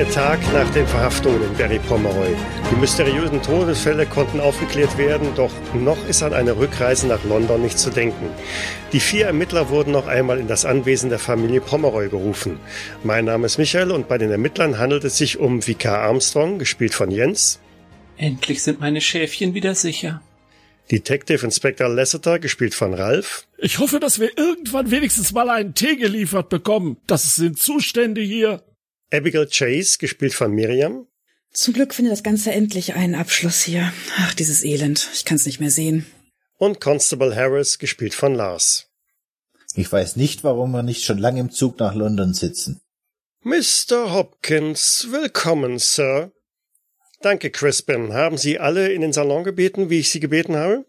der Tag nach den Verhaftungen in Barry Pomeroy. Die mysteriösen Todesfälle konnten aufgeklärt werden, doch noch ist an eine Rückreise nach London nicht zu denken. Die vier Ermittler wurden noch einmal in das Anwesen der Familie Pomeroy gerufen. Mein Name ist Michael und bei den Ermittlern handelt es sich um Vikar Armstrong, gespielt von Jens. Endlich sind meine Schäfchen wieder sicher. Detective Inspector Lasseter, gespielt von Ralph. Ich hoffe, dass wir irgendwann wenigstens mal einen Tee geliefert bekommen. Das sind Zustände hier. Abigail Chase, gespielt von Miriam. Zum Glück findet das Ganze endlich einen Abschluss hier. Ach, dieses Elend. Ich kann es nicht mehr sehen. Und Constable Harris, gespielt von Lars. Ich weiß nicht, warum wir nicht schon lange im Zug nach London sitzen. Mr. Hopkins, willkommen, Sir. Danke, Crispin. Haben Sie alle in den Salon gebeten, wie ich Sie gebeten habe?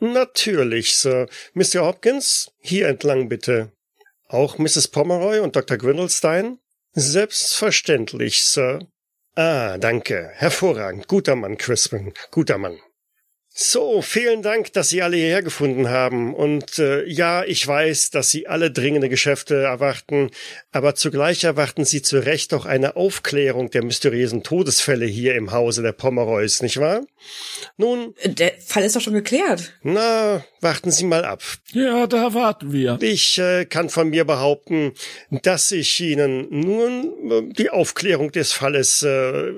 Natürlich, Sir. Mr. Hopkins, hier entlang bitte. Auch Mrs. Pomeroy und Dr. Gwindelstein? Selbstverständlich, Sir. Ah, danke. Hervorragend. Guter Mann, Crispin. Guter Mann. So, vielen Dank, dass Sie alle hierher gefunden haben. Und äh, ja, ich weiß, dass Sie alle dringende Geschäfte erwarten, aber zugleich erwarten Sie zu Recht auch eine Aufklärung der mysteriösen Todesfälle hier im Hause der Pomeroys, nicht wahr? Nun. Der Fall ist doch schon geklärt. Na, warten Sie mal ab. Ja, da warten wir. Ich äh, kann von mir behaupten, dass ich Ihnen nun äh, die Aufklärung des Falles äh,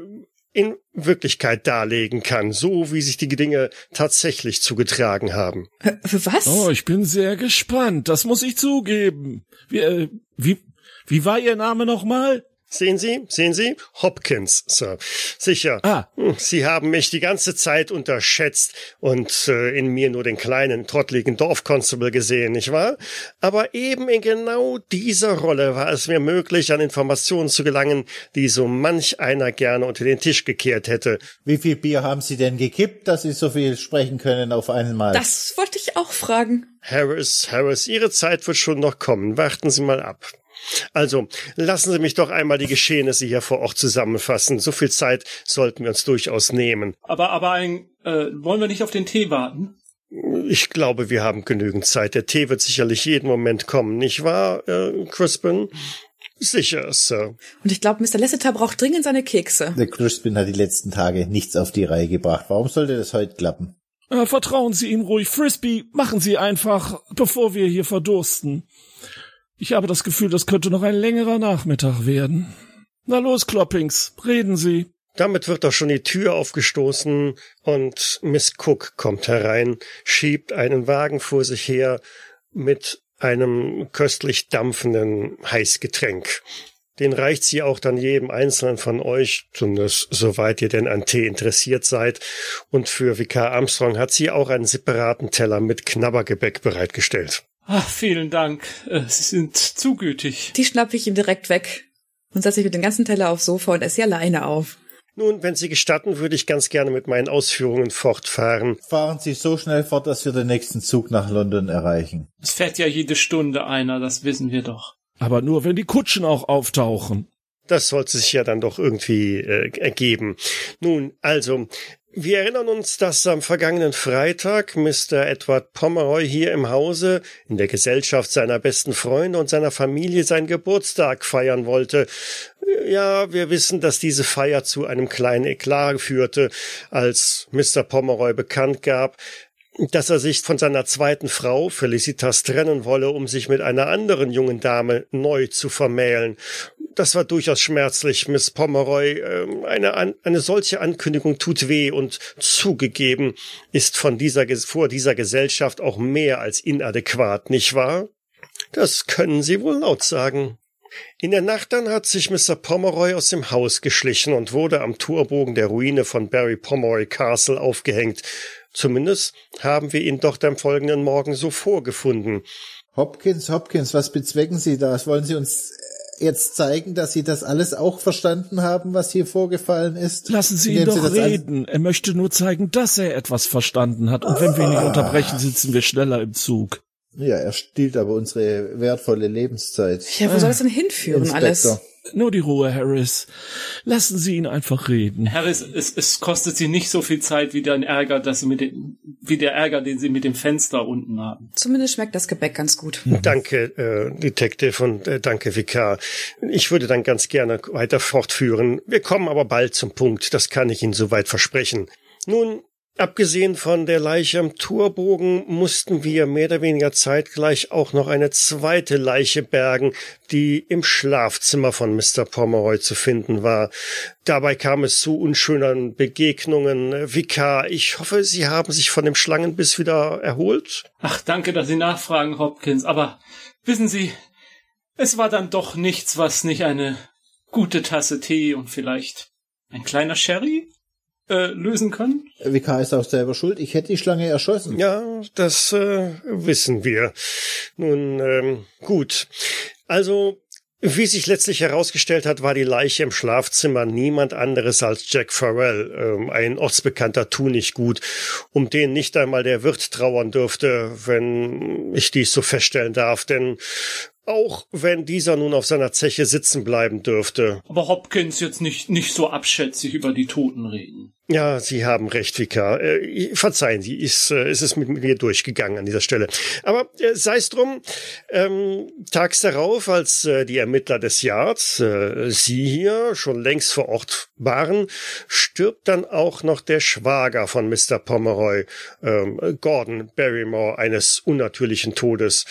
in Wirklichkeit darlegen kann, so wie sich die Dinge tatsächlich zugetragen haben. Was? Oh, ich bin sehr gespannt, das muss ich zugeben. Wie, äh, wie, wie war Ihr Name nochmal? Sehen Sie, sehen Sie? Hopkins, Sir. Sicher. Ah. Hm, Sie haben mich die ganze Zeit unterschätzt und äh, in mir nur den kleinen, trottligen Dorfconstable gesehen, nicht wahr? Aber eben in genau dieser Rolle war es mir möglich, an Informationen zu gelangen, die so manch einer gerne unter den Tisch gekehrt hätte. Wie viel Bier haben Sie denn gekippt, dass Sie so viel sprechen können auf einmal? Das wollte ich auch fragen. Harris, Harris, Ihre Zeit wird schon noch kommen. Warten Sie mal ab. Also, lassen Sie mich doch einmal die Geschehnisse hier vor Ort zusammenfassen. So viel Zeit sollten wir uns durchaus nehmen. Aber, aber ein, äh, wollen wir nicht auf den Tee warten? Ich glaube, wir haben genügend Zeit. Der Tee wird sicherlich jeden Moment kommen, nicht wahr, äh, Crispin? Sicher, Sir. Und ich glaube, Mr. Lasseter braucht dringend seine Kekse. Der Crispin hat die letzten Tage nichts auf die Reihe gebracht. Warum sollte das heute klappen? Äh, vertrauen Sie ihm ruhig. Frisbee, machen Sie einfach, bevor wir hier verdursten. Ich habe das Gefühl, das könnte noch ein längerer Nachmittag werden. Na los, Kloppings, reden Sie. Damit wird doch schon die Tür aufgestoßen und Miss Cook kommt herein, schiebt einen Wagen vor sich her mit einem köstlich dampfenden Heißgetränk. Den reicht sie auch dann jedem Einzelnen von euch, zumindest soweit ihr denn an Tee interessiert seid. Und für Vikar Armstrong hat sie auch einen separaten Teller mit Knabbergebäck bereitgestellt. Ach, vielen Dank. Äh, Sie sind zu gütig. Die schnappe ich ihm direkt weg und setze ich mit dem ganzen Teller aufs Sofa und esse sie alleine auf. Nun, wenn Sie gestatten, würde ich ganz gerne mit meinen Ausführungen fortfahren. Fahren Sie so schnell fort, dass wir den nächsten Zug nach London erreichen. Es fährt ja jede Stunde einer, das wissen wir doch. Aber nur, wenn die Kutschen auch auftauchen. Das sollte sich ja dann doch irgendwie äh, ergeben. Nun, also, wir erinnern uns, dass am vergangenen Freitag Mr. Edward Pomeroy hier im Hause in der Gesellschaft seiner besten Freunde und seiner Familie seinen Geburtstag feiern wollte. Ja, wir wissen, dass diese Feier zu einem kleinen Eklat führte, als Mr. Pomeroy bekannt gab, dass er sich von seiner zweiten Frau Felicitas trennen wolle, um sich mit einer anderen jungen Dame neu zu vermählen. Das war durchaus schmerzlich, Miss Pomeroy. Ähm, eine, eine solche Ankündigung tut weh und zugegeben ist von dieser, vor dieser Gesellschaft auch mehr als inadäquat, nicht wahr? Das können Sie wohl laut sagen. In der Nacht dann hat sich Mr. Pomeroy aus dem Haus geschlichen und wurde am Torbogen der Ruine von Barry Pomeroy Castle aufgehängt. Zumindest haben wir ihn dort am folgenden Morgen so vorgefunden. Hopkins, Hopkins, was bezwecken Sie da? Wollen Sie uns jetzt zeigen, dass Sie das alles auch verstanden haben, was hier vorgefallen ist? Lassen Sie ihn doch Sie reden. Er möchte nur zeigen, dass er etwas verstanden hat. Und wenn wir ihn nicht unterbrechen, sitzen wir schneller im Zug. Ja, er stiehlt aber unsere wertvolle Lebenszeit. Ja, wo soll es denn hinführen Inspektor. alles? Nur die Ruhe, Harris. Lassen Sie ihn einfach reden. Harris, es, es kostet sie nicht so viel Zeit wie der Ärger, dass sie mit dem, wie der Ärger, den sie mit dem Fenster unten haben. Zumindest schmeckt das Gebäck ganz gut. Danke, äh, Detective und äh, danke, Vikar. Ich würde dann ganz gerne weiter fortführen. Wir kommen aber bald zum Punkt, das kann ich Ihnen soweit versprechen. Nun, abgesehen von der Leiche am Turbogen mussten wir mehr oder weniger zeitgleich auch noch eine zweite Leiche bergen, die im Schlafzimmer von Mr. Pomeroy zu finden war. Dabei kam es zu unschönen Begegnungen. Vikar, ich hoffe, Sie haben sich von dem Schlangenbiss wieder erholt? Ach, danke, dass Sie nachfragen, Hopkins, aber wissen Sie, es war dann doch nichts, was nicht eine gute Tasse Tee und vielleicht ein kleiner Sherry äh, lösen können. Vikar ist auch selber schuld. Ich hätte die Schlange erschossen. Ja, das äh, wissen wir. Nun, ähm, gut. Also, wie sich letztlich herausgestellt hat, war die Leiche im Schlafzimmer niemand anderes als Jack Farrell, ähm, ein ortsbekannter Tunichtgut, um den nicht einmal der Wirt trauern dürfte, wenn ich dies so feststellen darf, denn auch wenn dieser nun auf seiner Zeche sitzen bleiben dürfte. Aber Hopkins jetzt nicht, nicht so abschätzig über die Toten reden. Ja, Sie haben recht, Vikar. Äh, verzeihen Sie, ist, äh, ist es mit mir durchgegangen an dieser Stelle. Aber äh, sei es drum, ähm, tags darauf, als äh, die Ermittler des Yards, äh, Sie hier, schon längst vor Ort waren, stirbt dann auch noch der Schwager von Mr. Pomeroy, ähm, Gordon Barrymore, eines unnatürlichen Todes.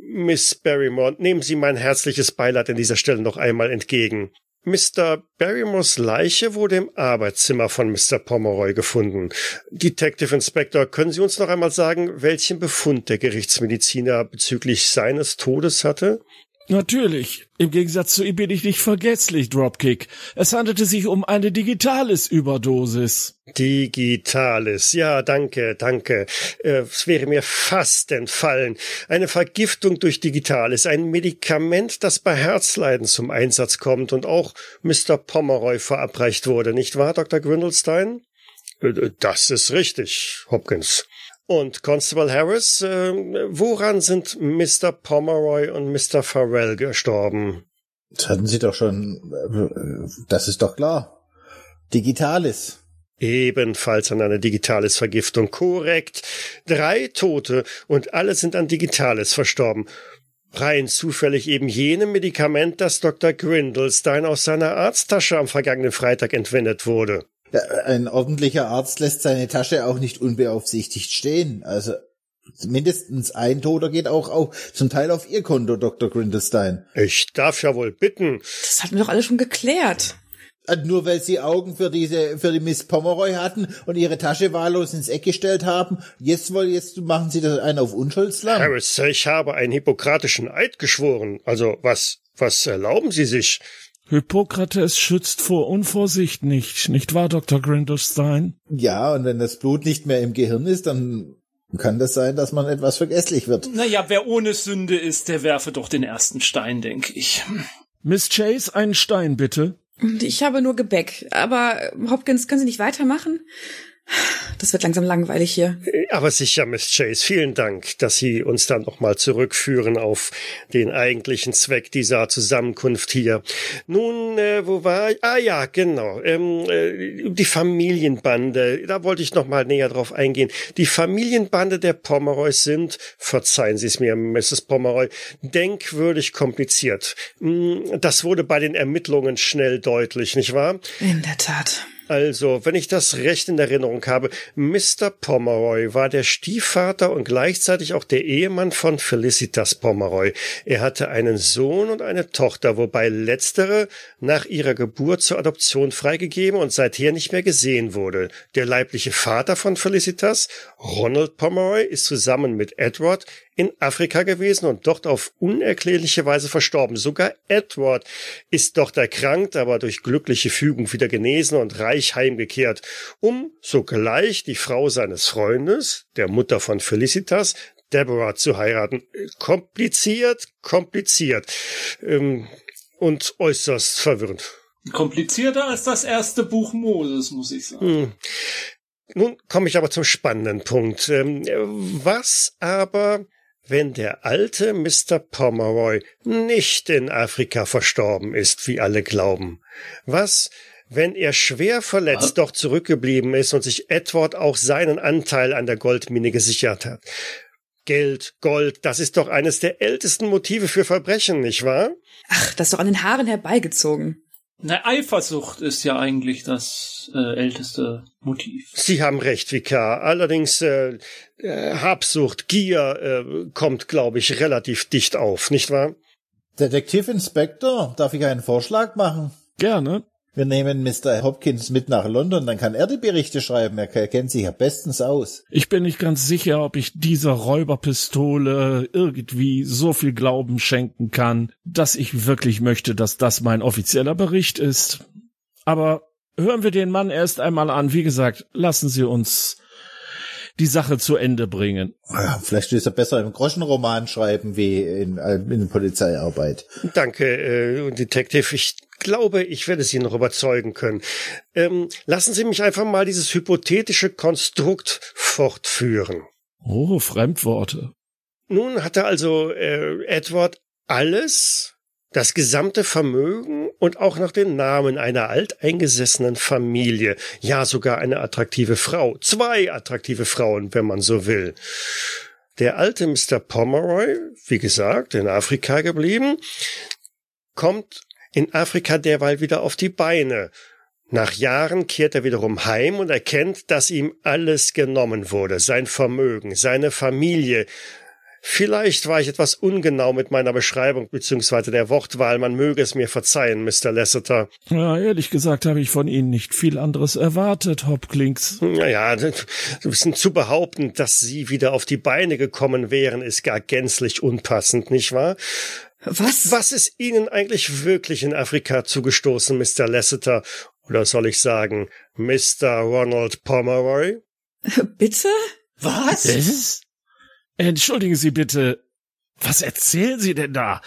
Miss Barrymore, nehmen Sie mein herzliches Beileid an dieser Stelle noch einmal entgegen. Mr. Barrymores Leiche wurde im Arbeitszimmer von Mr. Pomeroy gefunden. Detective Inspector, können Sie uns noch einmal sagen, welchen Befund der Gerichtsmediziner bezüglich seines Todes hatte? Natürlich. Im Gegensatz zu ihm bin ich nicht vergesslich, Dropkick. Es handelte sich um eine Digitalis-Überdosis. Digitalis, ja, danke, danke. Äh, Es wäre mir fast entfallen. Eine Vergiftung durch Digitalis, ein Medikament, das bei Herzleiden zum Einsatz kommt und auch Mr. Pomeroy verabreicht wurde, nicht wahr, Dr. Grindelstein? Äh, Das ist richtig, Hopkins. Und Constable Harris, äh, woran sind Mr. Pomeroy und Mr. Farrell gestorben? Das hatten Sie doch schon. äh, Das ist doch klar. Digitales. Ebenfalls an einer Digitalis-Vergiftung. Korrekt. Drei Tote und alle sind an Digitalis verstorben. Rein zufällig eben jenem Medikament, das Dr. Grindelstein aus seiner Arzttasche am vergangenen Freitag entwendet wurde. Ja, ein ordentlicher Arzt lässt seine Tasche auch nicht unbeaufsichtigt stehen. Also mindestens ein Toter geht auch auf, zum Teil auf Ihr Konto, Dr. Grindelstein. Ich darf ja wohl bitten. Das hatten wir doch alle schon geklärt. Äh, Nur weil Sie Augen für diese, für die Miss Pomeroy hatten und Ihre Tasche wahllos ins Eck gestellt haben, jetzt wollen, jetzt machen Sie das einen auf Unschuldslam. Harris, ich habe einen hippokratischen Eid geschworen. Also was, was erlauben Sie sich? Hippokrates schützt vor Unvorsicht nicht, nicht wahr, Dr. Grindelstein? Ja, und wenn das Blut nicht mehr im Gehirn ist, dann kann das sein, dass man etwas vergesslich wird. Naja, wer ohne Sünde ist, der werfe doch den ersten Stein, denke ich. Miss Chase, einen Stein bitte. Ich habe nur Gebäck. Aber Hopkins, können Sie nicht weitermachen? Das wird langsam langweilig hier. Aber sicher, Miss Chase, vielen Dank, dass Sie uns dann nochmal zurückführen auf den eigentlichen Zweck dieser Zusammenkunft hier. Nun, äh, wo war ich? Ah ja, genau. Ähm, äh, die Familienbande, da wollte ich nochmal näher drauf eingehen. Die Familienbande der Pomeroys sind, verzeihen Sie es mir, Mrs. Pomeroy, denkwürdig kompliziert. Mm, Das wurde bei den Ermittlungen schnell deutlich, nicht wahr? In der Tat. Also, wenn ich das recht in Erinnerung habe, Mr. Pomeroy war der Stiefvater und gleichzeitig auch der Ehemann von Felicitas Pomeroy. Er hatte einen Sohn und eine Tochter, wobei letztere nach ihrer Geburt zur Adoption freigegeben und seither nicht mehr gesehen wurde. Der leibliche Vater von Felicitas, Ronald Pomeroy, ist zusammen mit Edward in Afrika gewesen und dort auf unerklärliche Weise verstorben. Sogar Edward ist dort erkrankt, aber durch glückliche Fügung wieder genesen und reich heimgekehrt, um sogleich die Frau seines Freundes, der Mutter von Felicitas, Deborah zu heiraten. Kompliziert, kompliziert ähm, und äußerst verwirrend. Komplizierter als das erste Buch Moses, muss ich sagen. Hm. Nun komme ich aber zum spannenden Punkt. Ähm, Was aber wenn der alte Mr. Pomeroy nicht in Afrika verstorben ist, wie alle glauben? Was, wenn er schwer verletzt doch zurückgeblieben ist und sich Edward auch seinen Anteil an der Goldmine gesichert hat? Geld, Gold, das ist doch eines der ältesten Motive für Verbrechen, nicht wahr? Ach, das ist doch an den Haaren herbeigezogen. Na, Eifersucht ist ja eigentlich das äh, älteste Motiv. Sie haben recht, Vikar. Allerdings äh, äh, Habsucht, Gier äh, kommt, glaube ich, relativ dicht auf, nicht wahr? Detektivinspektor, darf ich einen Vorschlag machen? Gerne. Wir nehmen Mr. Hopkins mit nach London, dann kann er die Berichte schreiben. Er kennt sich ja bestens aus. Ich bin nicht ganz sicher, ob ich dieser Räuberpistole irgendwie so viel Glauben schenken kann, dass ich wirklich möchte, dass das mein offizieller Bericht ist. Aber hören wir den Mann erst einmal an. Wie gesagt, lassen Sie uns die Sache zu Ende bringen. Ja, vielleicht ist er besser im Groschenroman schreiben wie in, in Polizeiarbeit. Danke, äh, Detective. Ich glaube, ich werde Sie noch überzeugen können. Ähm, lassen Sie mich einfach mal dieses hypothetische Konstrukt fortführen. Oh, Fremdworte. Nun hatte also äh, Edward alles, das gesamte Vermögen und auch noch den Namen einer alteingesessenen Familie, ja sogar eine attraktive Frau, zwei attraktive Frauen, wenn man so will. Der alte Mr. Pomeroy, wie gesagt, in Afrika geblieben, kommt in Afrika derweil wieder auf die Beine. Nach Jahren kehrt er wiederum heim und erkennt, dass ihm alles genommen wurde, sein Vermögen, seine Familie. Vielleicht war ich etwas ungenau mit meiner Beschreibung bzw. der Wortwahl, man möge es mir verzeihen, Mr. Lasseter. Ja, ehrlich gesagt habe ich von Ihnen nicht viel anderes erwartet, Hopklinks. Naja, zu behaupten, dass Sie wieder auf die Beine gekommen wären, ist gar gänzlich unpassend, nicht wahr? Was? Was ist Ihnen eigentlich wirklich in Afrika zugestoßen, Mr. Lasseter? Oder soll ich sagen, Mr. Ronald Pomeroy? Bitte? Was? Was? Entschuldigen Sie bitte. Was erzählen Sie denn da?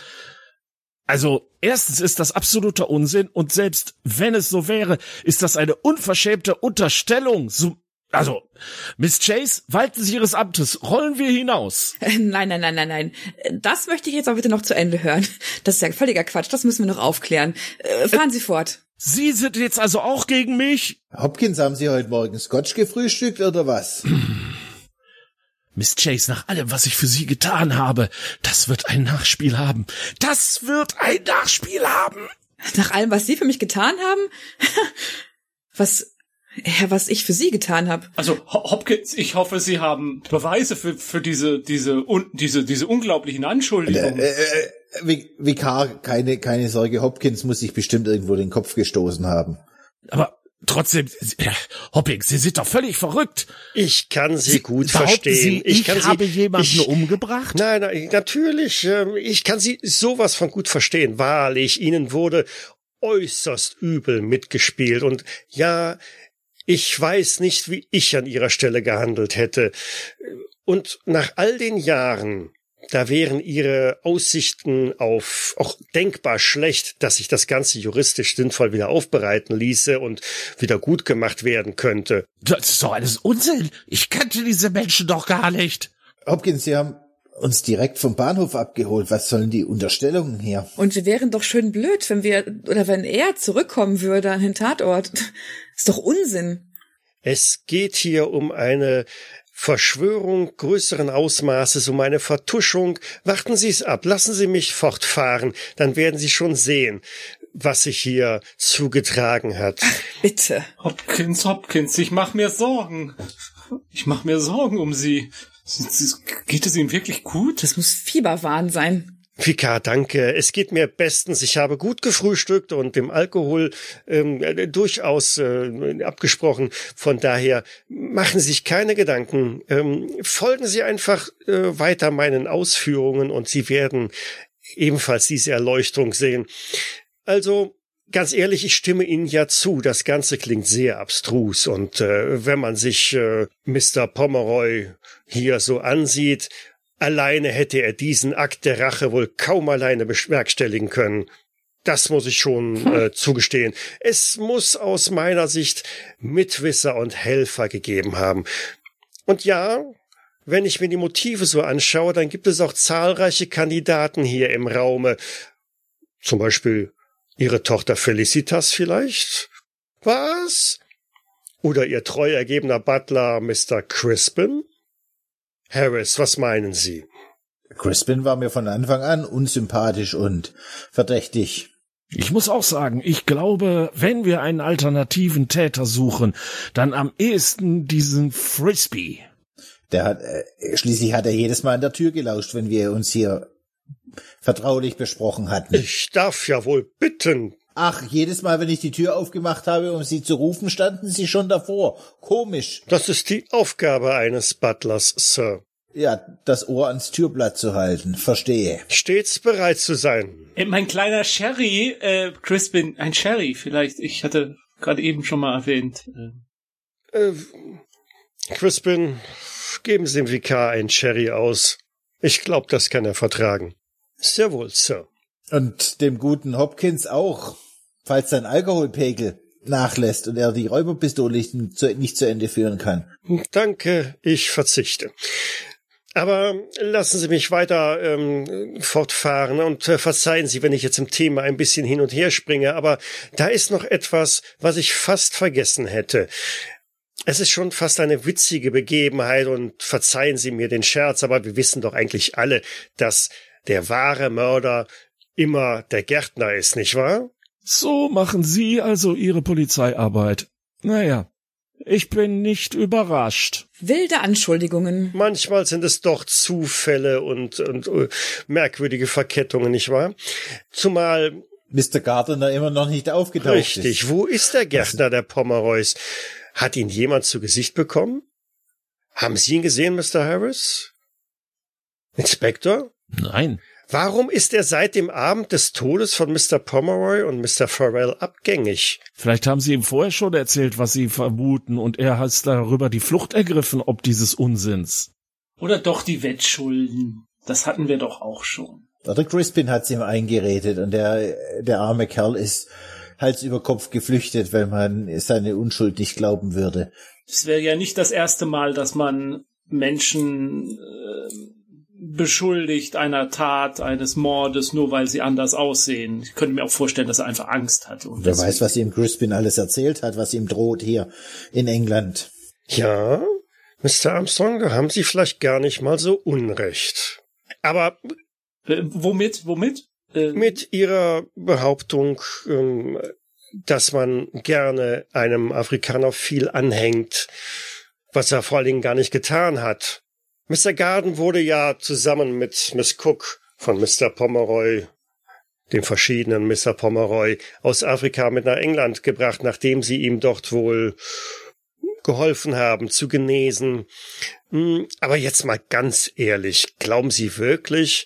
Also, erstens ist das absoluter Unsinn und selbst wenn es so wäre, ist das eine unverschämte Unterstellung. So, also, Miss Chase, walten Sie Ihres Amtes, rollen wir hinaus. Nein, nein, nein, nein, nein. Das möchte ich jetzt auch bitte noch zu Ende hören. Das ist ja völliger Quatsch, das müssen wir noch aufklären. Äh, fahren Sie fort. Sie sind jetzt also auch gegen mich? Hopkins, haben Sie heute Morgen Scotch gefrühstückt oder was? Miss Chase, nach allem, was ich für Sie getan habe, das wird ein Nachspiel haben. Das wird ein Nachspiel haben. Nach allem, was Sie für mich getan haben? was, ja, was ich für Sie getan habe. Also Hopkins, ich hoffe, Sie haben Beweise für, für diese, diese, un, diese, diese unglaublichen Anschuldigungen. Äh, äh, Vikar, keine, keine Sorge, Hopkins muss sich bestimmt irgendwo den Kopf gestoßen haben. Aber trotzdem, äh, Hopping, Sie sind doch völlig verrückt. Ich kann Sie, Sie gut verstehen. Sie, ich, ich kann habe Sie, jemanden ich, umgebracht? Nein, nein, natürlich. ähm, Ich kann Sie sowas von gut verstehen. Wahrlich, Ihnen wurde äußerst übel mitgespielt. Und ja, ich weiß nicht, wie ich an Ihrer Stelle gehandelt hätte. Und nach all den Jahren, da wären ihre Aussichten auf auch denkbar schlecht, dass sich das Ganze juristisch sinnvoll wieder aufbereiten ließe und wieder gut gemacht werden könnte. Das ist doch alles Unsinn. Ich kannte diese Menschen doch gar nicht. Hopkins, Sie haben uns direkt vom Bahnhof abgeholt. Was sollen die Unterstellungen hier? Und wir wären doch schön blöd, wenn wir, oder wenn er zurückkommen würde an den Tatort. Ist doch Unsinn. Es geht hier um eine Verschwörung größeren Ausmaßes, um eine Vertuschung. Warten Sie es ab, lassen Sie mich fortfahren, dann werden Sie schon sehen, was sich hier zugetragen hat. Bitte. Hopkins, Hopkins, ich mach mir Sorgen. Ich mach mir Sorgen um Sie. Geht es Ihnen wirklich gut? Das muss Fieberwahn sein. Fika, danke. Es geht mir bestens. Ich habe gut gefrühstückt und dem Alkohol ähm, äh, durchaus äh, abgesprochen. Von daher machen Sie sich keine Gedanken. Ähm, folgen Sie einfach äh, weiter meinen Ausführungen und Sie werden ebenfalls diese Erleuchtung sehen. Also, ganz ehrlich, ich stimme Ihnen ja zu. Das Ganze klingt sehr abstrus. Und äh, wenn man sich äh, Mr. Pomeroy hier so ansieht, Alleine hätte er diesen Akt der Rache wohl kaum alleine bewerkstelligen können. Das muss ich schon äh, zugestehen. Es muss aus meiner Sicht Mitwisser und Helfer gegeben haben. Und ja, wenn ich mir die Motive so anschaue, dann gibt es auch zahlreiche Kandidaten hier im Raume. Zum Beispiel Ihre Tochter Felicitas vielleicht? Was? Oder Ihr treu ergebener Butler Mr. Crispin? Harris, was meinen Sie? Crispin war mir von Anfang an unsympathisch und verdächtig. Ich muss auch sagen, ich glaube, wenn wir einen alternativen Täter suchen, dann am ehesten diesen Frisbee. Der hat, äh, schließlich hat er jedes Mal an der Tür gelauscht, wenn wir uns hier vertraulich besprochen hatten. Ich darf ja wohl bitten. Ach, jedes Mal, wenn ich die Tür aufgemacht habe, um sie zu rufen, standen sie schon davor. Komisch. Das ist die Aufgabe eines Butlers, Sir. Ja, das Ohr ans Türblatt zu halten. Verstehe. Stets bereit zu sein. Äh, Mein kleiner Sherry, äh, Crispin, ein Sherry vielleicht. Ich hatte gerade eben schon mal erwähnt. Äh, Crispin, geben Sie dem Vikar ein Sherry aus. Ich glaub, das kann er vertragen. Sehr wohl, Sir. Und dem guten Hopkins auch, falls sein Alkoholpegel nachlässt und er die Räuberpistole nicht zu, Ende führen kann. Danke, ich verzichte. Aber lassen Sie mich weiter ähm, fortfahren und äh, verzeihen Sie, wenn ich jetzt im Thema ein bisschen hin und her springe, aber da ist noch etwas, was ich fast vergessen hätte. Es ist schon fast eine witzige Begebenheit und verzeihen Sie mir den Scherz, aber wir wissen doch eigentlich alle, dass der wahre Mörder immer der Gärtner ist, nicht wahr? So machen Sie also Ihre Polizeiarbeit. Naja, ich bin nicht überrascht. Wilde Anschuldigungen. Manchmal sind es doch Zufälle und, und äh, merkwürdige Verkettungen, nicht wahr? Zumal Mr. Gardner immer noch nicht aufgetaucht Richtig. ist. Wo ist der Gärtner der Pomeroys? Hat ihn jemand zu Gesicht bekommen? Haben Sie ihn gesehen, Mr. Harris? Inspektor? Nein. Warum ist er seit dem Abend des Todes von Mr. Pomeroy und Mr. Farrell abgängig? Vielleicht haben Sie ihm vorher schon erzählt, was Sie vermuten, und er hat darüber die Flucht ergriffen, ob dieses Unsinns. oder doch die Wettschulden. Das hatten wir doch auch schon. Oder Crispin hat's ihm eingeredet und der, der arme Kerl ist Hals über Kopf geflüchtet, weil man seine Unschuld nicht glauben würde. Es wäre ja nicht das erste Mal, dass man Menschen äh, beschuldigt einer Tat, eines Mordes, nur weil sie anders aussehen. Ich könnte mir auch vorstellen, dass er einfach Angst hatte. Und Wer weiß, was ihm Crispin alles erzählt hat, was ihm droht hier in England. Ja, Mr. Armstrong, da haben Sie vielleicht gar nicht mal so Unrecht. Aber Äh, womit? Womit? Äh, mit Ihrer Behauptung, ähm, dass man gerne einem Afrikaner viel anhängt, was er vor allen Dingen gar nicht getan hat. Mr. Garden wurde ja zusammen mit Miss Cook von Mr. Pomeroy, dem verschiedenen Mr. Pomeroy, aus Afrika mit nach England gebracht, nachdem sie ihm dort wohl geholfen haben zu genesen. Hm, Aber jetzt mal ganz ehrlich, glauben Sie wirklich,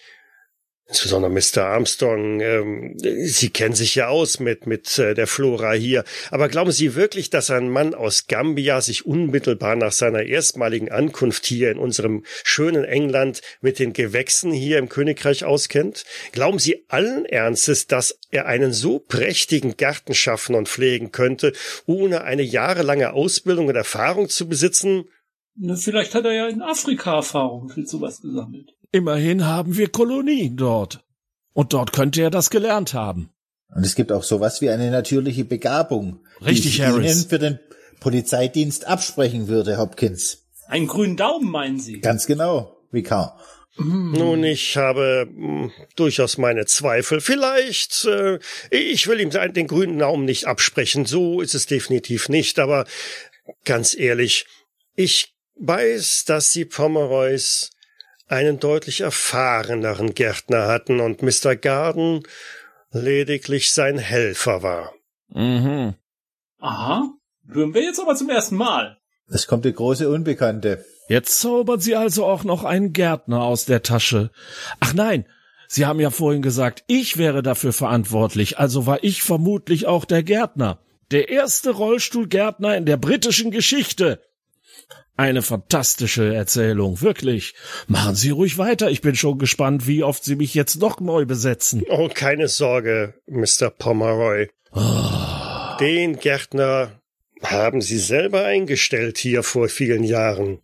Insbesondere Mr. Armstrong, ähm, Sie kennen sich ja aus mit, mit äh, der Flora hier. Aber glauben Sie wirklich, dass ein Mann aus Gambia sich unmittelbar nach seiner erstmaligen Ankunft hier in unserem schönen England mit den Gewächsen hier im Königreich auskennt? Glauben Sie allen Ernstes, dass er einen so prächtigen Garten schaffen und pflegen könnte, ohne eine jahrelange Ausbildung und Erfahrung zu besitzen? ne, vielleicht hat er ja in Afrika Erfahrung für sowas gesammelt. Immerhin haben wir Kolonien dort. Und dort könnte er das gelernt haben. Und es gibt auch sowas wie eine natürliche Begabung, Richtig, die ich Harris. Ihnen für den Polizeidienst absprechen würde, Hopkins. Einen grünen Daumen, meinen Sie? Ganz genau, Vikar. Nun, ich habe mh, durchaus meine Zweifel. Vielleicht, äh, ich will ihm den den grünen Daumen nicht absprechen, so ist es definitiv nicht, aber ganz ehrlich, ich weiß, dass die Pomeroys einen deutlich erfahreneren Gärtner hatten und Mr. Garden lediglich sein Helfer war. Mhm. Aha. Hören wir jetzt aber zum ersten Mal. Es kommt die große Unbekannte. Jetzt zaubern Sie also auch noch einen Gärtner aus der Tasche. Ach nein, Sie haben ja vorhin gesagt, ich wäre dafür verantwortlich, also war ich vermutlich auch der Gärtner. Der erste Rollstuhlgärtner in der britischen Geschichte. Eine fantastische Erzählung, wirklich. Machen Sie ruhig weiter, ich bin schon gespannt, wie oft Sie mich jetzt noch neu besetzen. Oh, keine Sorge, Mr. Pomeroy. Den Gärtner haben Sie selber eingestellt hier vor vielen Jahren.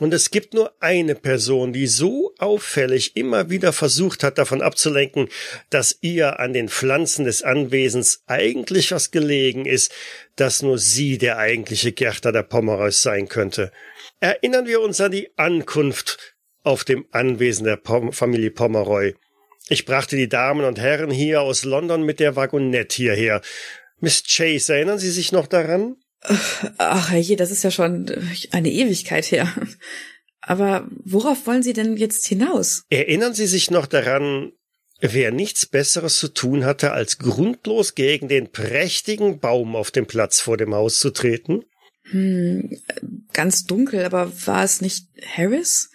Und es gibt nur eine Person, die so auffällig immer wieder versucht hat, davon abzulenken, dass ihr an den Pflanzen des Anwesens eigentlich was gelegen ist, dass nur sie der eigentliche Gärtner der Pomeroys sein könnte. Erinnern wir uns an die Ankunft auf dem Anwesen der Pom Familie Pomeroy. Ich brachte die Damen und Herren hier aus London mit der Wagonette hierher. Miss Chase, erinnern Sie sich noch daran? Ach je, das ist ja schon eine Ewigkeit her. Aber worauf wollen Sie denn jetzt hinaus? Erinnern Sie sich noch daran, wer nichts Besseres zu tun hatte, als grundlos gegen den prächtigen Baum auf dem Platz vor dem Haus zu treten? Hm, ganz dunkel, aber war es nicht Harris?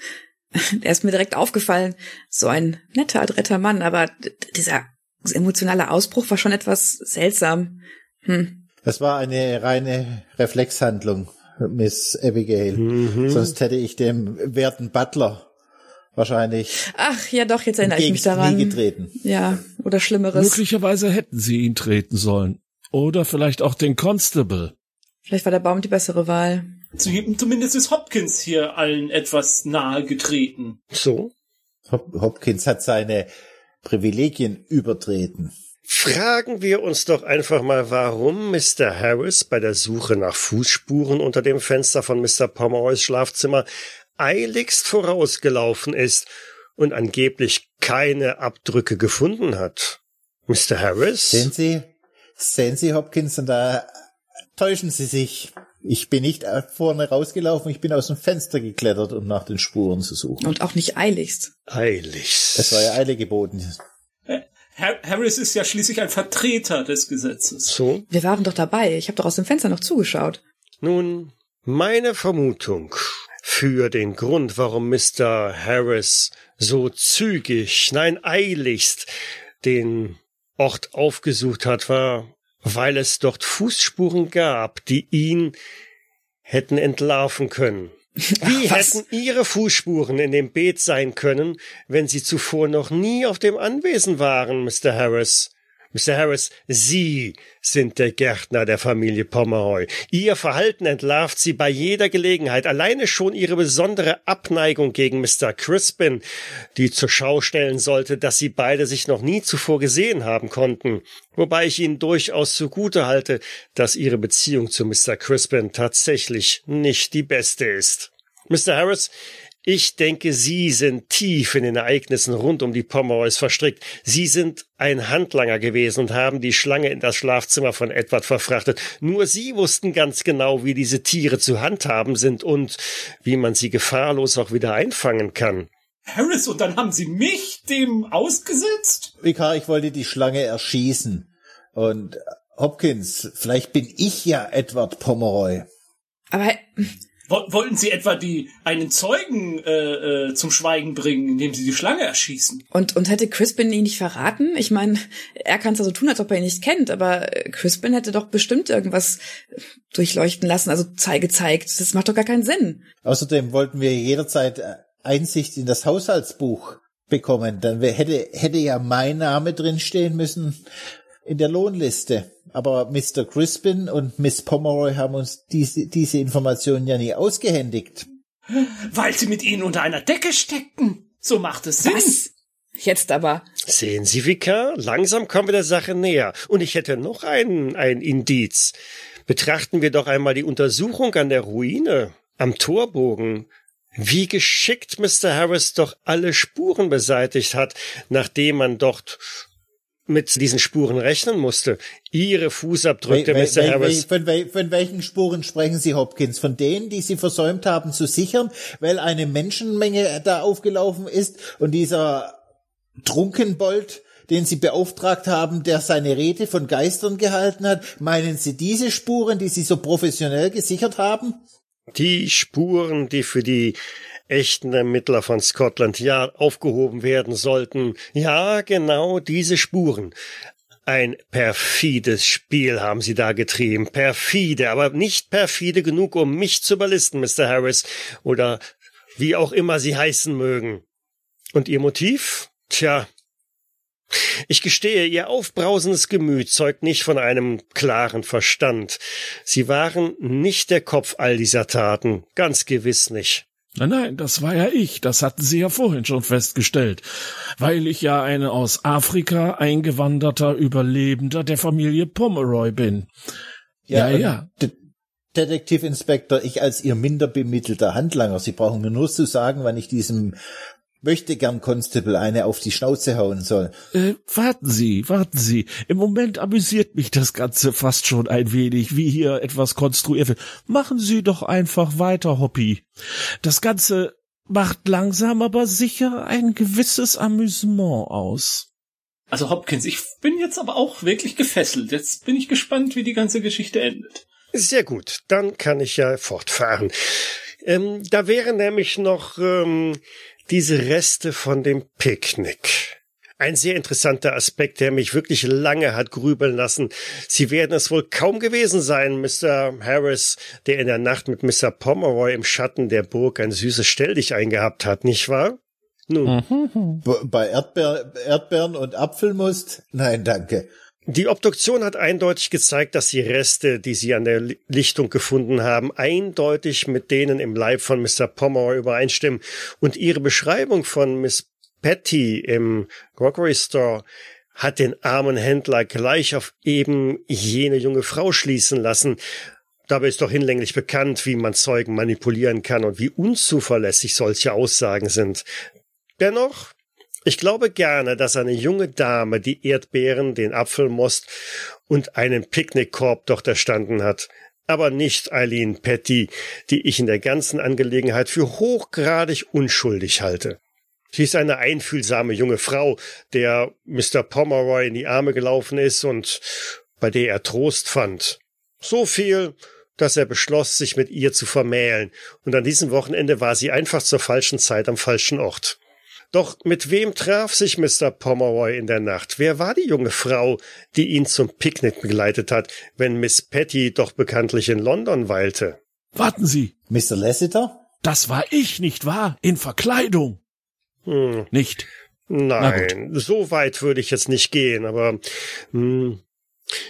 Er ist mir direkt aufgefallen. So ein netter, adretter Mann, aber dieser emotionale Ausbruch war schon etwas seltsam. Hm. Das war eine reine Reflexhandlung, Miss Abigail. Mhm. Sonst hätte ich dem werten Butler wahrscheinlich Ach, ja doch, jetzt erinnere ich mich daran. nie getreten. Ja, oder Schlimmeres. Möglicherweise hätten sie ihn treten sollen. Oder vielleicht auch den Constable. Vielleicht war der Baum die bessere Wahl. Zumindest ist Hopkins hier allen etwas nahe getreten. So? Hop Hopkins hat seine Privilegien übertreten. Fragen wir uns doch einfach mal, warum Mr. Harris bei der Suche nach Fußspuren unter dem Fenster von Mr. Pomeroys Schlafzimmer eiligst vorausgelaufen ist und angeblich keine Abdrücke gefunden hat. Mr. Harris? Sehen Sie, sehen Sie, Hopkins, und da täuschen Sie sich. Ich bin nicht vorne rausgelaufen, ich bin aus dem Fenster geklettert, um nach den Spuren zu suchen. Und auch nicht eiligst. Eiligst. Es war ja Eile geboten. Harris ist ja schließlich ein Vertreter des Gesetzes. So? Wir waren doch dabei. Ich habe doch aus dem Fenster noch zugeschaut. Nun, meine Vermutung für den Grund, warum Mr. Harris so zügig, nein eiligst den Ort aufgesucht hat, war, weil es dort Fußspuren gab, die ihn hätten entlarven können. Wie was? hätten Ihre Fußspuren in dem Beet sein können, wenn Sie zuvor noch nie auf dem Anwesen waren, Mr. Harris? Mr. Harris, Sie sind der Gärtner der Familie Pomeroy. Ihr Verhalten entlarvt Sie bei jeder Gelegenheit. Alleine schon Ihre besondere Abneigung gegen Mr. Crispin, die zur Schau stellen sollte, dass Sie beide sich noch nie zuvor gesehen haben konnten. Wobei ich Ihnen durchaus zugute halte, dass Ihre Beziehung zu Mr. Crispin tatsächlich nicht die beste ist. Mr. Harris, ich denke, Sie sind tief in den Ereignissen rund um die Pomeroys verstrickt. Sie sind ein Handlanger gewesen und haben die Schlange in das Schlafzimmer von Edward verfrachtet. Nur Sie wussten ganz genau, wie diese Tiere zu handhaben sind und wie man sie gefahrlos auch wieder einfangen kann. Harris, und dann haben sie mich dem ausgesetzt? Vikar, ich wollte die Schlange erschießen. Und Hopkins, vielleicht bin ich ja Edward Pomeroy. Aber Wollten sie etwa die einen Zeugen äh, äh, zum Schweigen bringen, indem sie die Schlange erschießen? und, und hätte Crispin ihn nicht verraten? Ich meine, er kann es ja so tun, als ob er ihn nicht kennt, aber äh, Crispin hätte doch bestimmt irgendwas durchleuchten lassen, also zei- gezeigt. Das macht doch gar keinen Sinn. Außerdem wollten wir jederzeit äh, Einsicht in das Haushaltsbuch bekommen. Dann hätte, hätte ja mein Name drin stehen müssen in der Lohnliste. Aber Mr. Crispin und Miss Pomeroy haben uns diese, diese Informationen ja nie ausgehändigt. Weil sie mit ihnen unter einer Decke steckten. So macht es Sinn. Was? Jetzt aber. Sehen Sie, Vikar, langsam kommen wir der Sache näher. Und ich hätte noch ein, ein Indiz. Betrachten wir doch einmal die Untersuchung an der Ruine, am Torbogen. Wie geschickt Mr. Harris doch alle Spuren beseitigt hat, nachdem man dort mit diesen Spuren rechnen musste. Ihre Fußabdrücke, Wel- Mr. Harris. Von, von welchen Spuren sprechen Sie, Hopkins? Von denen, die Sie versäumt haben zu sichern, weil eine Menschenmenge da aufgelaufen ist und dieser Trunkenbold, den Sie beauftragt haben, der seine Rede von Geistern gehalten hat, meinen Sie diese Spuren, die Sie so professionell gesichert haben? Die Spuren, die für die echten Ermittler von Scotland Yard aufgehoben werden sollten. Ja, genau diese Spuren. Ein perfides Spiel haben sie da getrieben. Perfide, aber nicht perfide genug, um mich zu überlisten, Mr. Harris. Oder wie auch immer sie heißen mögen. Und ihr Motiv? Tja. Ich gestehe, ihr aufbrausendes Gemüt zeugt nicht von einem klaren Verstand. Sie waren nicht der Kopf all dieser Taten, ganz gewiss nicht. Nein, nein, das war ja ich. Das hatten Sie ja vorhin schon festgestellt. Weil ich ja eine aus Afrika eingewanderter Überlebender der Familie Pomeroy bin. Ja, ja. ja. De Detektivinspektor, ich als Ihr minder bemittelter Handlanger, Sie brauchen mir nur zu sagen, wann ich diesem möchte gern Constable eine auf die Schnauze hauen soll. Äh, warten Sie, warten Sie. Im Moment amüsiert mich das Ganze fast schon ein wenig, wie hier etwas konstruiert wird. Machen Sie doch einfach weiter, Hoppy. Das Ganze macht langsam aber sicher ein gewisses Amüsement aus. Also Hopkins, ich bin jetzt aber auch wirklich gefesselt. Jetzt bin ich gespannt, wie die ganze Geschichte endet. Sehr gut, dann kann ich ja fortfahren. Ähm, da wäre nämlich noch ähm, diese Reste von dem Picknick. Ein sehr interessanter Aspekt, der mich wirklich lange hat grübeln lassen. Sie werden es wohl kaum gewesen sein, Mr. Harris, der in der Nacht mit Mr. Pomeroy im Schatten der Burg ein süßes Stelldich eingehabt hat, nicht wahr? Nun. Mhm. Bei Erdbeer, Erdbeeren und Apfelmust? Nein, danke. Die Obduktion hat eindeutig gezeigt, dass die Reste, die sie an der Lichtung gefunden haben, eindeutig mit denen im Leib von Mr. Pomeroy übereinstimmen. Und ihre Beschreibung von Miss Patty im Crockery Store hat den armen Händler gleich auf eben jene junge Frau schließen lassen. Dabei ist doch hinlänglich bekannt, wie man Zeugen manipulieren kann und wie unzuverlässig solche Aussagen sind. Dennoch ich glaube gerne, dass eine junge Dame die Erdbeeren, den Apfelmost und einen Picknickkorb dort erstanden hat. Aber nicht Eileen Petty, die ich in der ganzen Angelegenheit für hochgradig unschuldig halte. Sie ist eine einfühlsame junge Frau, der Mr. Pomeroy in die Arme gelaufen ist und bei der er Trost fand. So viel, dass er beschloss, sich mit ihr zu vermählen, und an diesem Wochenende war sie einfach zur falschen Zeit am falschen Ort. Doch mit wem traf sich Mr. Pomeroy in der Nacht? Wer war die junge Frau, die ihn zum Picknick begleitet hat, wenn Miss Patty doch bekanntlich in London weilte? Warten Sie. Mr. Lassiter? Das war ich, nicht wahr? In Verkleidung. Hm. Nicht. Nein, so weit würde ich jetzt nicht gehen, aber hm,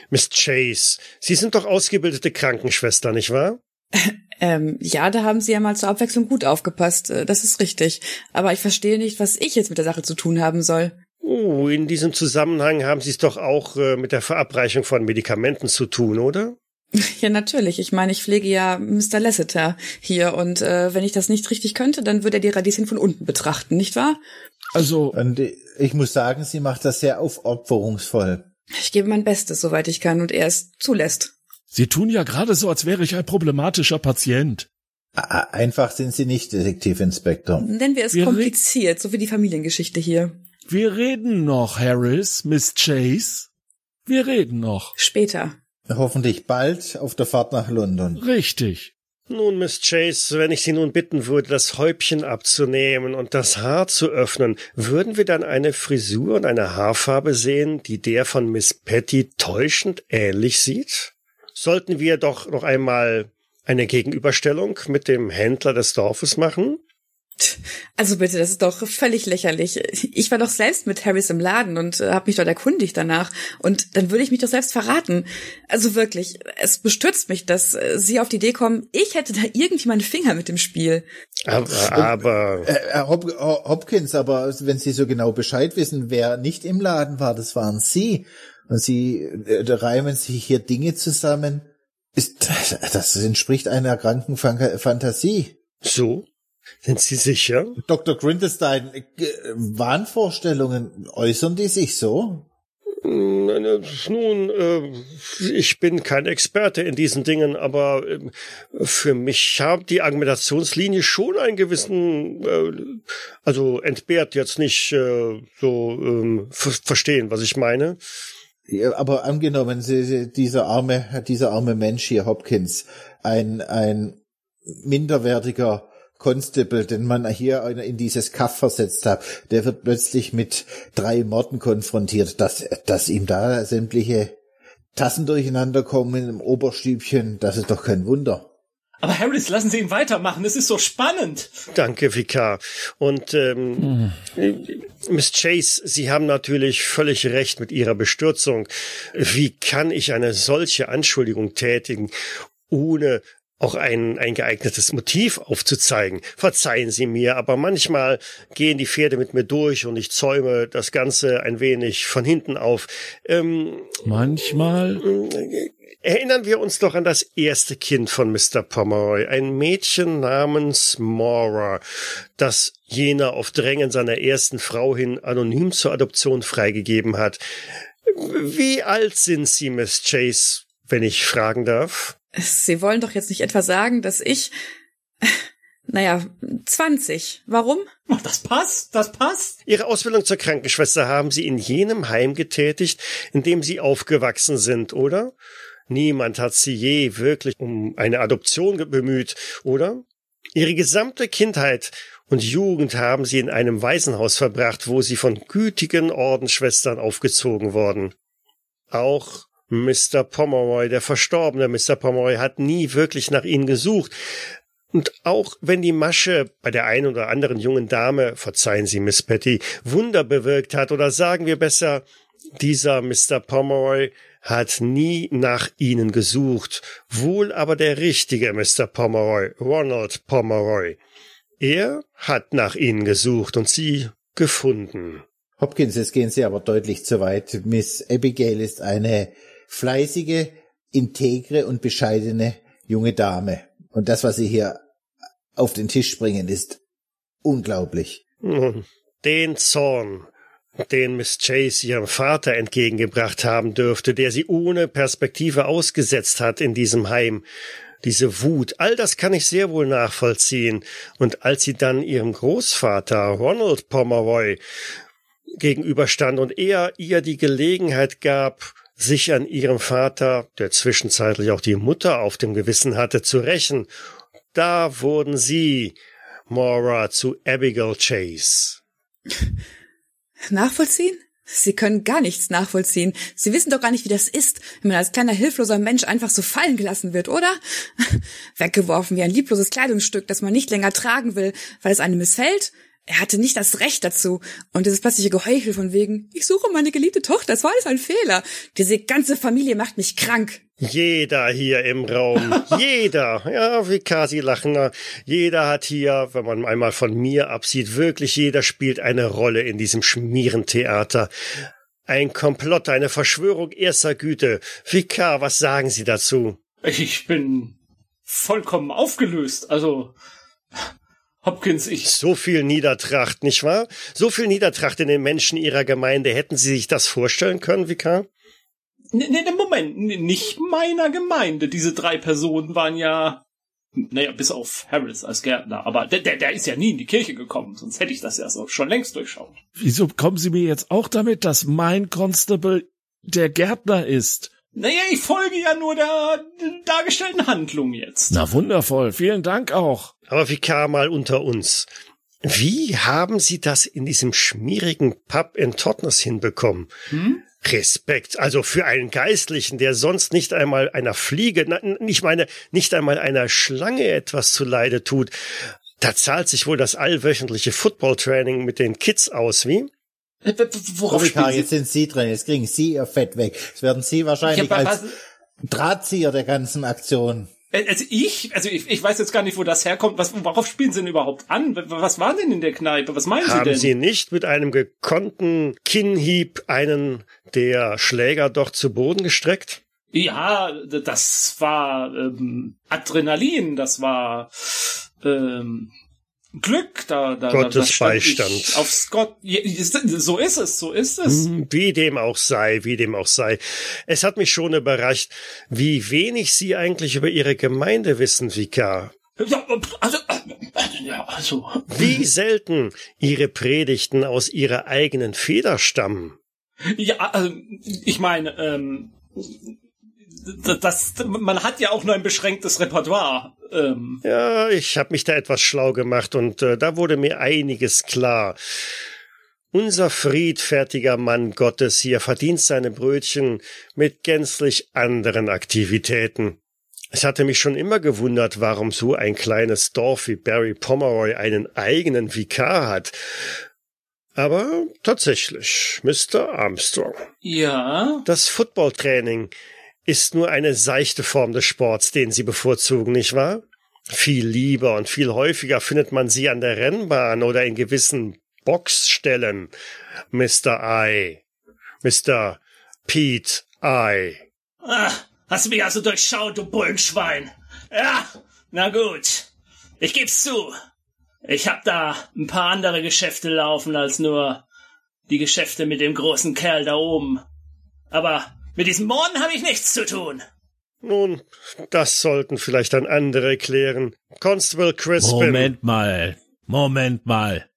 Miss Chase, Sie sind doch ausgebildete Krankenschwester, nicht wahr? Ähm, ja, da haben Sie ja mal zur Abwechslung gut aufgepasst. Äh, das ist richtig. Aber ich verstehe nicht, was ich jetzt mit der Sache zu tun haben soll. Oh, in diesem Zusammenhang haben Sie es doch auch äh, mit der Verabreichung von Medikamenten zu tun, oder? Ja, natürlich. Ich meine, ich pflege ja Mr. Lasseter hier und äh, wenn ich das nicht richtig könnte, dann würde er die Radieschen von unten betrachten, nicht wahr? Also. Und ich muss sagen, sie macht das sehr aufopferungsvoll. Ich gebe mein Bestes, soweit ich kann, und er es zulässt. Sie tun ja gerade so, als wäre ich ein problematischer Patient. Einfach sind Sie nicht, Detektivinspektor. Nennen wir es wir kompliziert, so wie die Familiengeschichte hier. Wir reden noch, Harris, Miss Chase. Wir reden noch. Später. Hoffentlich bald auf der Fahrt nach London. Richtig. Nun, Miss Chase, wenn ich Sie nun bitten würde, das Häubchen abzunehmen und das Haar zu öffnen, würden wir dann eine Frisur und eine Haarfarbe sehen, die der von Miss Patty täuschend ähnlich sieht? Sollten wir doch noch einmal eine Gegenüberstellung mit dem Händler des Dorfes machen? Also bitte, das ist doch völlig lächerlich. Ich war doch selbst mit Harris im Laden und äh, habe mich dort erkundigt danach. Und dann würde ich mich doch selbst verraten. Also wirklich, es bestürzt mich, dass äh, Sie auf die Idee kommen, ich hätte da irgendwie meine Finger mit dem Spiel. Aber, aber äh, Hop Hopkins, aber wenn Sie so genau Bescheid wissen, wer nicht im Laden war, das waren Sie. Und sie äh, reimen sich hier Dinge zusammen. Ist, das entspricht einer kranken Fantasie. So? Sind Sie sicher? Dr. Grindelstein, äh, Wahnvorstellungen, äußern die sich so? Nun, äh, ich bin kein Experte in diesen Dingen, aber äh, für mich hat die Argumentationslinie schon einen gewissen, äh, also entbehrt jetzt nicht so ähm, verstehen, was ich meine. Ja, aber angenommen, dieser arme, dieser arme Mensch hier, Hopkins, ein, ein minderwertiger Constable, den man hier in dieses Kaff versetzt hat, der wird plötzlich mit drei Morden konfrontiert, dass, dass ihm da sämtliche Tassen durcheinander kommen im Oberstübchen, das ist doch kein Wunder. Aber Harris, lassen Sie ihn weitermachen. Es ist so spannend. Danke, Vicar. Und ähm, hm. Miss Chase, Sie haben natürlich völlig recht mit Ihrer Bestürzung. Wie kann ich eine solche Anschuldigung tätigen, ohne auch ein, ein geeignetes Motiv aufzuzeigen. Verzeihen Sie mir, aber manchmal gehen die Pferde mit mir durch und ich zäume das Ganze ein wenig von hinten auf. Ähm, Manchmal. Erinnern wir uns doch an das erste Kind von Mr. Pomeroy, ein Mädchen namens Mora, das jener auf Drängen seiner ersten Frau hin anonym zur Adoption freigegeben hat. Wie alt sind Sie, Miss Chase, wenn ich fragen darf? Sie wollen doch jetzt nicht etwa sagen, dass ich, naja, 20. Warum? Ach, Das passt, das passt. Ihre Ausbildung zur Krankenschwester haben Sie in jenem Heim getätigt, in dem Sie aufgewachsen sind, oder? Niemand hat Sie je wirklich um eine Adoption bemüht, oder? Ihre gesamte Kindheit und Jugend haben Sie in einem Waisenhaus verbracht, wo Sie von gütigen Ordensschwestern aufgezogen wurden. Auch Mr. Pomeroy, der verstorbene Mr. Pomeroy, hat nie wirklich nach Ihnen gesucht. Und auch wenn die Masche bei der einen oder anderen jungen Dame, verzeihen Sie, Miss Patty, Wunder bewirkt hat, oder sagen wir besser, dieser Mr. Pomeroy hat nie nach Ihnen gesucht, wohl aber der richtige Mr. Pomeroy, Ronald Pomeroy. Er hat nach Ihnen gesucht und Sie gefunden. Hopkins, jetzt gehen Sie aber deutlich zu weit. Miss Abigail ist eine fleißige, integre und bescheidene junge Dame. Und das, was Sie hier auf den Tisch bringen, ist unglaublich. Nun, den Zorn, den Miss Chase ihrem Vater entgegengebracht haben dürfte, der sie ohne Perspektive ausgesetzt hat in diesem Heim, diese Wut, all das kann ich sehr wohl nachvollziehen. Und als sie dann ihrem Großvater Ronald Pomeroy gegenüberstand und er ihr die Gelegenheit gab, sich an ihrem Vater, der zwischenzeitlich auch die Mutter auf dem Gewissen hatte, zu rächen, da wurden sie, Mora, zu Abigail Chase. Nachvollziehen? Sie können gar nichts nachvollziehen. Sie wissen doch gar nicht, wie das ist, wenn man als kleiner hilfloser Mensch einfach so fallen gelassen wird, oder? Weggeworfen wie ein liebloses Kleidungsstück, das man nicht länger tragen will, weil es einem missfällt? Er hatte nicht das Recht dazu. Und dieses plötzliche Geheuchel von wegen, ich suche meine geliebte Tochter, es war alles ein Fehler. Diese ganze Familie macht mich krank. Jeder hier im Raum, jeder, ja, wie Kasi Lachner, jeder hat hier, wenn man einmal von mir absieht, wirklich jeder spielt eine Rolle in diesem Schmierentheater. Ein Komplott, eine Verschwörung erster Güte. Vikar, was sagen Sie dazu? Ich bin vollkommen aufgelöst. Also, Hopkins, ich. So viel Niedertracht, nicht wahr? So viel Niedertracht in den Menschen Ihrer Gemeinde. Hätten Sie sich das vorstellen können, Vikar? Nee, nee, nee, Moment, nee, nicht meiner Gemeinde. Diese drei Personen waren ja. Naja, bis auf Harris als Gärtner. Aber der, der, der ist ja nie in die Kirche gekommen, sonst hätte ich das ja so schon längst durchschaut. Wieso kommen Sie mir jetzt auch damit, dass mein Constable der Gärtner ist? Naja, ich folge ja nur der dargestellten Handlung jetzt. Na wundervoll, vielen Dank auch. Aber Vikar mal unter uns. Wie haben Sie das in diesem schmierigen Pub in Totnes hinbekommen? Hm? Respekt, also für einen Geistlichen, der sonst nicht einmal einer Fliege, ich meine, nicht einmal einer Schlange etwas zuleide tut. Da zahlt sich wohl das allwöchentliche Football-Training mit den Kids aus, wie? Äh, Worauf Sie? jetzt sind Sie dran, jetzt kriegen Sie Ihr Fett weg. Jetzt werden Sie wahrscheinlich Ja, aber als Drahtzieher der ganzen Aktion. Äh, Also ich, also ich, ich weiß jetzt gar nicht, wo das herkommt. Was, worauf spielen Sie denn überhaupt an? Was war denn in der Kneipe? Was meinen Sie Haben denn? Sie nicht mit einem gekonnten Kinnhieb einen der Schläger doch zu Boden gestreckt? Ja, das war ähm, Adrenalin, das war ähm, Glück, da, da, Gottes da, da stand Beistand. Aufs Gott, so ist es, so ist es. Hm, Wie dem auch sei, wie dem auch sei. Es hat mich schon überrascht, wie wenig Sie eigentlich über Ihre Gemeinde wissen, Vikar. Ja, also, ja, also, Wie selten Ihre Predigten aus Ihrer eigenen Feder stammen. ja, also, ich meine, ähm, das, man hat ja auch nur ein beschränktes Repertoire. Ähm, Ja, ich habe mich da etwas schlau gemacht und äh, da wurde mir einiges klar. Unser friedfertiger Mann Gottes hier verdient seine Brötchen mit gänzlich anderen Aktivitäten. Es hatte mich schon immer gewundert, warum so ein kleines Dorf wie Barry Pomeroy einen eigenen Vikar hat. Aber tatsächlich, Mr. Armstrong. ja, Das Footballtraining ist nur eine seichte Form des Sports, den Sie bevorzugen, nicht wahr? Viel lieber und viel häufiger findet man sie an der Rennbahn oder in gewissen Boxstellen, Mr. I. Mr. Pete I. Ah, hast du mich also durchschaut, du Bullenschwein? Ja, na gut. Ich geb's zu. Ich hab da ein paar andere Geschäfte laufen als nur die Geschäfte mit dem großen Kerl da oben. Aber mit diesem Morden habe ich nichts zu tun. Nun, das sollten vielleicht dann andere klären. Constable Crispin. Moment mal. Moment mal.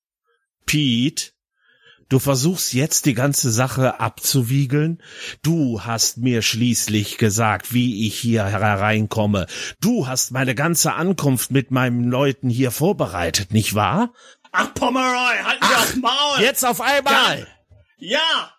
Pete, du versuchst jetzt die ganze Sache abzuwiegeln. Du hast mir schließlich gesagt, wie ich hier hereinkomme. Du hast meine ganze Ankunft mit meinen Leuten hier vorbereitet, nicht wahr? Ach, Pomeroy, halt mir aufs Maul! Jetzt auf einmal! Ja!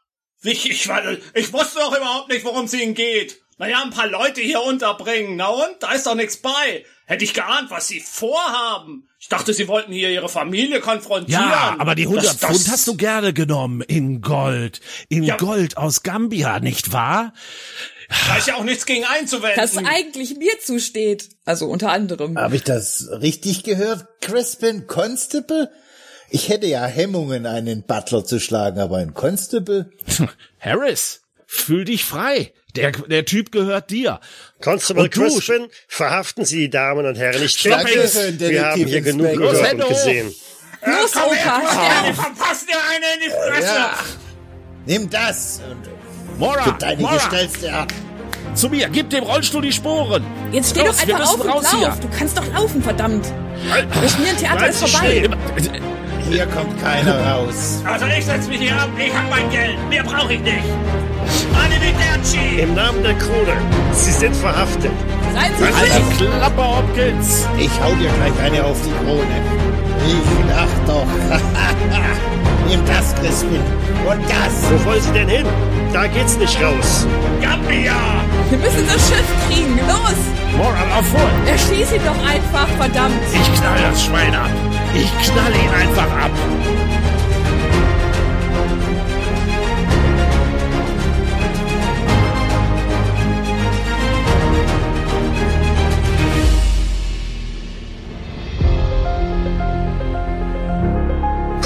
Ich, ich, ich wusste doch überhaupt nicht, worum es ihnen geht. Naja, ein paar Leute hier unterbringen. Na und? Da ist doch nichts bei. Hätte ich geahnt, was sie vorhaben. Ich dachte, sie wollten hier ihre Familie konfrontieren. Ja, aber die 100 das, das Pfund hast du gerne genommen. In Gold. In ja. Gold aus Gambia, nicht wahr? Da ist ja auch nichts gegen einzuwenden. Das eigentlich mir zusteht. Also unter anderem. Habe ich das richtig gehört? Crispin Constable? Ich hätte ja Hemmungen, einen Butler zu schlagen, aber ein Constable? Harris, fühl dich frei. Der, der Typ gehört dir. Constable Crispin, verhaften Sie die Damen und Herren nicht Danke, Wir haben hier genug gehört und gesehen. Los, Opa, sterb! Verpasst dir eine in die Fresse! Ja. Nimm das Mora, gib deine Mora. Gestellste ab. Zu mir, gib dem Rollstuhl die Sporen. Jetzt steh Los, doch einfach auf und raus lauf. hier. Du kannst doch laufen, verdammt. Das Schmierentheater ist vorbei. Hier kommt keiner raus. Also ich setz mich hier ab, ich hab mein Geld. Mehr brauche ich nicht. Arrivederci! Im Namen der Krone, Sie sind verhaftet. Seien Sie ruhig. Klappe, Hopkins. Ich hau dir gleich eine auf die Krone. Ich lach doch. Nimm das, Crispin. Und das. Wo wollen Sie denn hin? Da geht's nicht raus. Gambia! Wir müssen das Schiff kriegen. Los! Moral auf. Erschieß ihn doch einfach, verdammt. Ich knall das Schwein ab. Ich knall ihn einfach ab.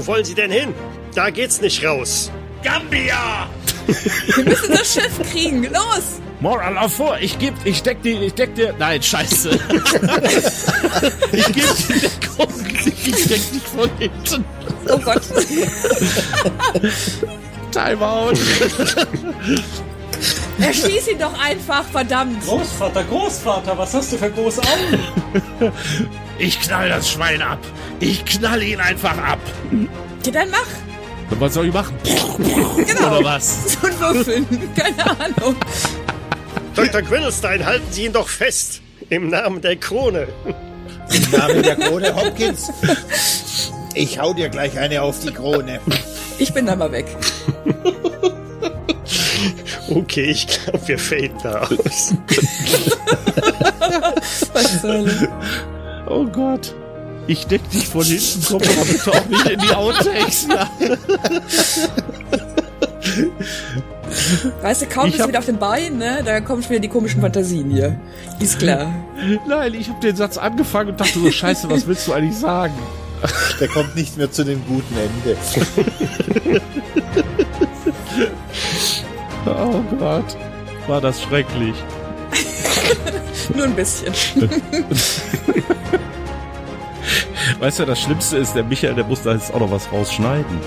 Wo wollen Sie denn hin? Da geht's nicht raus. Gambia! Wir müssen das Schiff kriegen. Los! Moral auf vor. Ich geb, ich deck die, ich deck dir. Nein, scheiße. ich geb die Deckung. Ich deck dich von hinten. Oh Gott. Timeout. Erschieß ihn doch einfach, verdammt. Großvater, Großvater, was hast du für große Augen? Ich knall das Schwein ab. Ich knall ihn einfach ab. Ja, dann mach. Was soll ich machen? Genau. Oder was? So ein Würfeln. Keine Ahnung. Dr. Quillstein, halten Sie ihn doch fest. Im Namen der Krone. Im Namen der Krone Hopkins. Ich hau dir gleich eine auf die Krone. Ich bin da mal weg. Okay, ich glaube, wir faden da aus. Was zur Hölle? Oh Gott. Ich deck dich von hinten, komm aber bitte auch nicht in die Outtakes. Weißt du, kaum Ich bist du wieder auf den Beinen, ne? Da kommen schon wieder die komischen Fantasien hier. Ist klar. Nein, ich habe den Satz angefangen und dachte so, scheiße, was willst du eigentlich sagen? Der kommt nicht mehr zu dem guten Ende. Oh Gott, war das schrecklich. Nur ein bisschen. Weißt du, das Schlimmste ist, der Michael, der muss da jetzt auch noch was rausschneiden.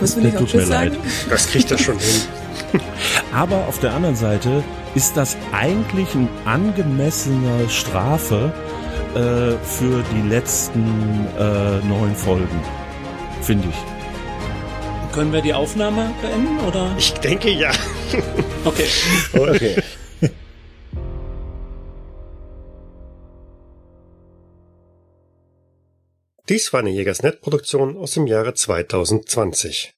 Muss mir Der nicht mir Tschüss sagen? Das kriegt er schon hin. Aber auf der anderen Seite ist das eigentlich eine angemessene Strafe äh, für die letzten äh, neun Folgen, finde ich. Können wir die Aufnahme beenden oder? Ich denke ja. Okay. Okay. Dies war eine Jägersnet-Produktion aus dem Jahre 2020.